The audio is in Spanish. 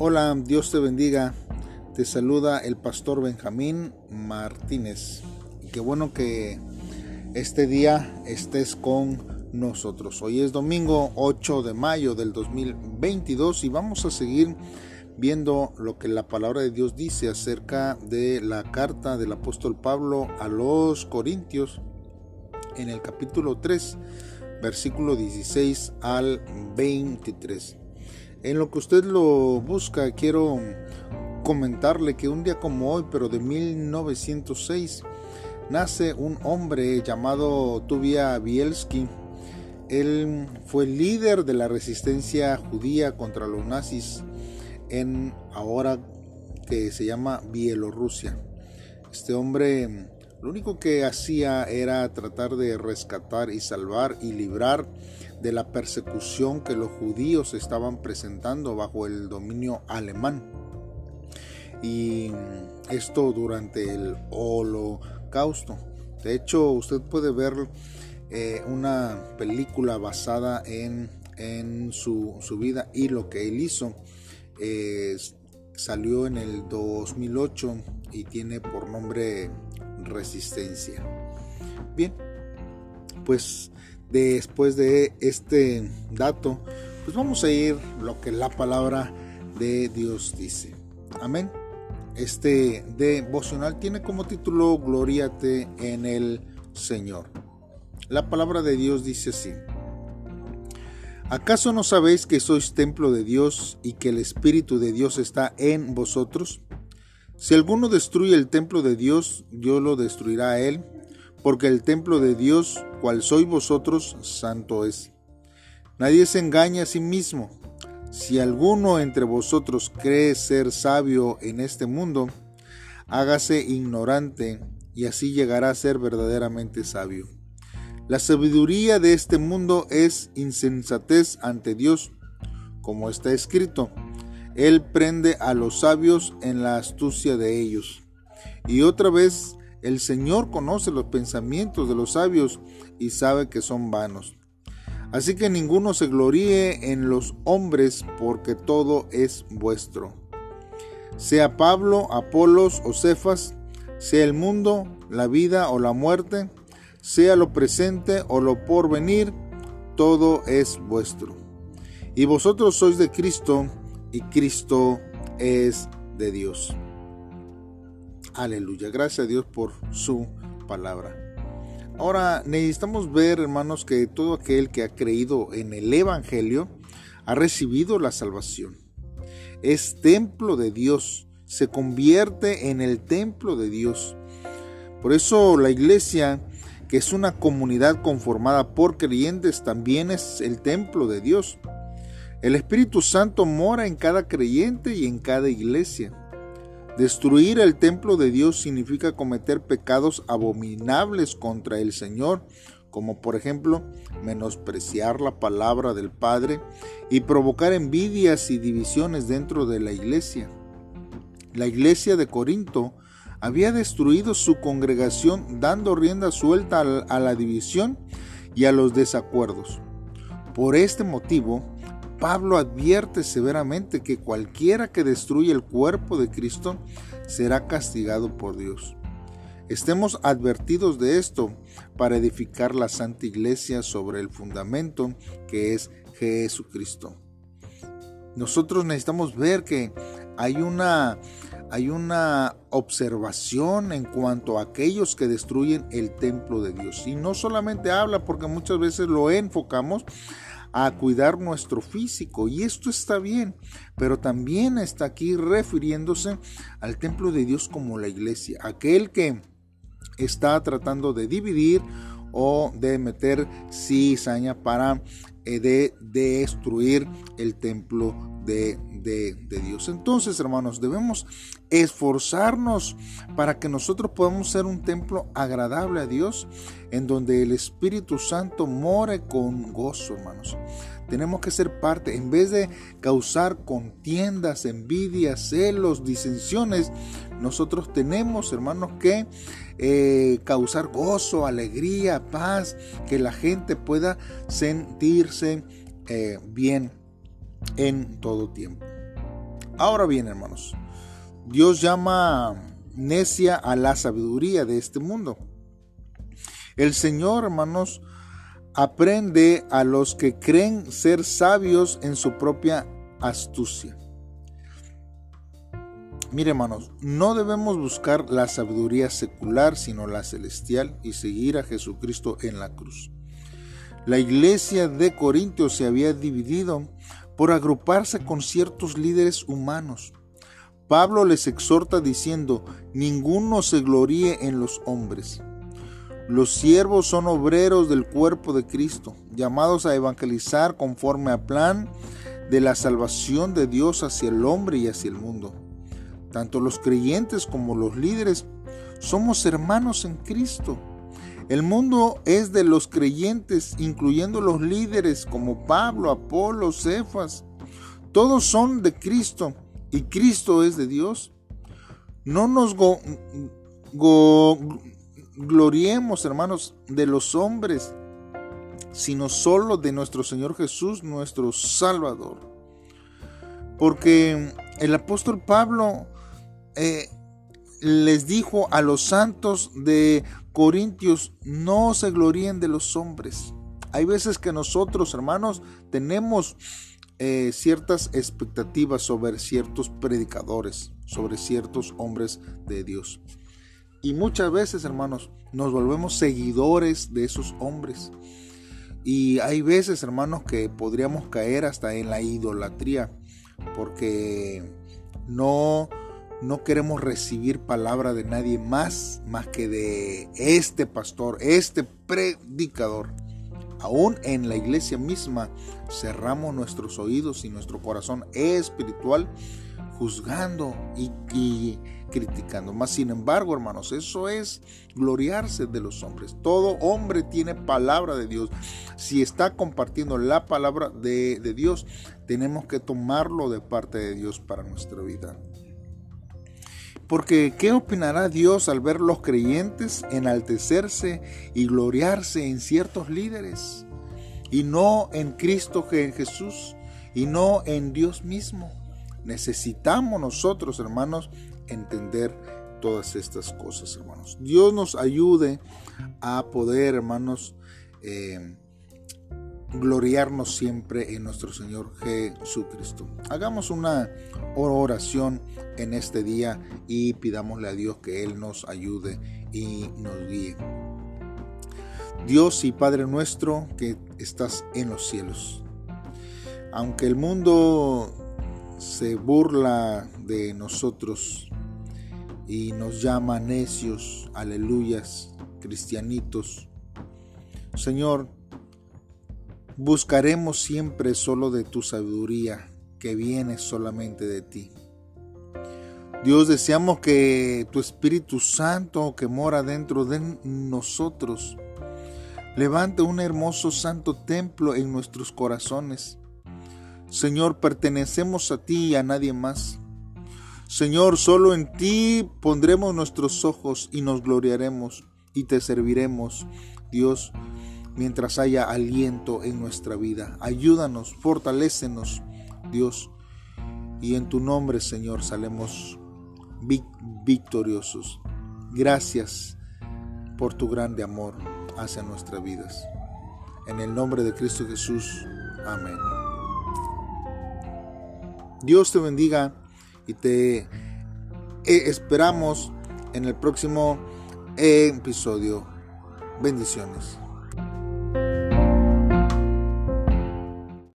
Hola, Dios te bendiga. Te saluda el pastor Benjamín Martínez. qué bueno que este día estés con nosotros. Hoy es domingo 8 de mayo del 2022 y vamos a seguir viendo lo que la palabra de Dios dice acerca de la carta del apóstol Pablo a los Corintios en el capítulo 3, versículo 16 al 23. En lo que usted lo busca, quiero comentarle que un día como hoy, pero de 1906, nace un hombre llamado Tuvia Bielski. Él fue líder de la resistencia judía contra los nazis en ahora que se llama Bielorrusia. Este hombre lo único que hacía era tratar de rescatar y salvar y librar de la persecución que los judíos estaban presentando bajo el dominio alemán. Y esto durante el holocausto. De hecho, usted puede ver eh, una película basada en, su, vida y lo que él hizo. salió en el 2008 y tiene por nombre Resistencia. Bien, pues después de este dato, pues vamos a ir lo que la palabra de Dios dice. Amén. Este devocional tiene como título Gloríate en el Señor. La palabra de Dios dice así. ¿Acaso no sabéis que sois templo de Dios y que el Espíritu de Dios está en vosotros? Si alguno destruye el templo de Dios, Dios lo destruirá a él, porque el templo de Dios cual sois vosotros, santo es. Nadie se engaña a sí mismo. Si alguno entre vosotros cree ser sabio en este mundo, hágase ignorante y así llegará a ser verdaderamente sabio. La sabiduría de este mundo es insensatez ante Dios, como está escrito. Él prende a los sabios en la astucia de ellos. Y otra vez el Señor conoce los pensamientos de los sabios y sabe que son vanos. Así que ninguno se gloríe en los hombres porque todo es vuestro. Sea Pablo, Apolos o Cefas, sea el mundo, la vida o la muerte, sea lo presente o lo porvenir, todo es vuestro. Y vosotros sois de Cristo y Cristo es de Dios. Aleluya. Gracias a Dios por su palabra. Ahora necesitamos ver, hermanos, que todo aquel que ha creído en el Evangelio ha recibido la salvación. Es templo de Dios, se convierte en el templo de Dios. Por eso la iglesia, que es una comunidad conformada por creyentes, también es el templo de Dios. El Espíritu Santo mora en cada creyente y en cada iglesia. Destruir el templo de Dios significa cometer pecados abominables contra el Señor, como por ejemplo menospreciar la palabra del Padre y provocar envidias y divisiones dentro de la iglesia. La iglesia de Corinto había destruido su congregación dando rienda suelta a la división y a los desacuerdos. Por este motivo, Pablo advierte severamente que cualquiera que destruye el cuerpo de Cristo será castigado por Dios. Estemos advertidos de esto para edificar la Santa Iglesia sobre el fundamento que es Jesucristo. Nosotros necesitamos ver que hay una, hay una observación en cuanto a aquellos que destruyen el templo de Dios. Y no solamente habla porque muchas veces lo enfocamos a cuidar nuestro físico y esto está bien, pero también está aquí refiriéndose al templo de Dios como la iglesia, aquel que está tratando de dividir o de meter cizaña para de destruir el templo de, de, Dios. Entonces, hermanos, debemos esforzarnos para que nosotros podamos ser un templo agradable a Dios, en donde el Espíritu Santo more con gozo, hermanos. Tenemos que ser parte, en vez de causar contiendas, envidias, celos, disensiones, nosotros tenemos, hermanos, que eh, causar gozo, alegría, paz, que la gente pueda sentirse eh, bien en todo tiempo. Ahora bien, hermanos, Dios llama necia a la sabiduría de este mundo. El Señor, hermanos, aprende a los que creen ser sabios en su propia astucia. Mire hermanos, no debemos buscar la sabiduría secular, sino la celestial y seguir a Jesucristo en la cruz. La iglesia de Corintios se había dividido por agruparse con ciertos líderes humanos. Pablo les exhorta diciendo, ninguno se gloríe en los hombres. Los siervos son obreros del cuerpo de Cristo, llamados a evangelizar conforme al plan de la salvación de Dios hacia el hombre y hacia el mundo. Tanto los creyentes como los líderes somos hermanos en Cristo. El mundo es de los creyentes, incluyendo los líderes como Pablo, Apolo, Cefas. Todos son de Cristo y Cristo es de Dios. No nos gloriemos, hermanos, de los hombres, sino solo de nuestro Señor Jesús, nuestro Salvador. Porque el apóstol Pablo eh, les dijo a los santos de Corintios, no se gloríen de los hombres. Hay veces que nosotros, hermanos, tenemos eh, ciertas expectativas sobre ciertos predicadores, sobre ciertos hombres de Dios. Y muchas veces, hermanos, nos volvemos seguidores de esos hombres. Y hay veces, hermanos, que podríamos caer hasta en la idolatría, porque no no queremos recibir palabra de nadie más más que de este pastor, este predicador. Aún en la iglesia misma cerramos nuestros oídos y nuestro corazón espiritual juzgando y, criticando. Más sin embargo, hermanos, eso es gloriarse de los hombres. Todo hombre tiene palabra de Dios. Si está compartiendo la palabra de Dios, tenemos que tomarlo de parte de Dios para nuestra vida. Porque ¿qué opinará Dios al ver los creyentes enaltecerse y gloriarse en ciertos líderes? Y no en Cristo en Jesús, y no en Dios mismo. Necesitamos nosotros, hermanos, entender todas estas cosas, hermanos. Dios nos ayude a poder, hermanos, eh, gloriarnos siempre en nuestro Señor Jesucristo. Hagamos una oración en este día y pidámosle a Dios que Él nos ayude y nos guíe. Dios y Padre nuestro que estás en los cielos. Aunque el mundo se burla de nosotros y nos llama necios, aleluyas, cristianitos, Señor, Buscaremos siempre solo de tu sabiduría que viene solamente de ti. Dios, deseamos que tu Espíritu Santo que mora dentro de nosotros levante un hermoso santo templo en nuestros corazones. Señor, pertenecemos a ti y a nadie más. Señor, solo en ti pondremos nuestros ojos y nos gloriaremos y te serviremos. Dios, mientras haya aliento en nuestra vida. Ayúdanos, fortalécenos, Dios. Y en tu nombre, Señor, salemos victoriosos. Gracias por tu grande amor hacia nuestras vidas. En el nombre de Cristo Jesús. Amén. Dios te bendiga y te eh, esperamos en el próximo episodio. Bendiciones.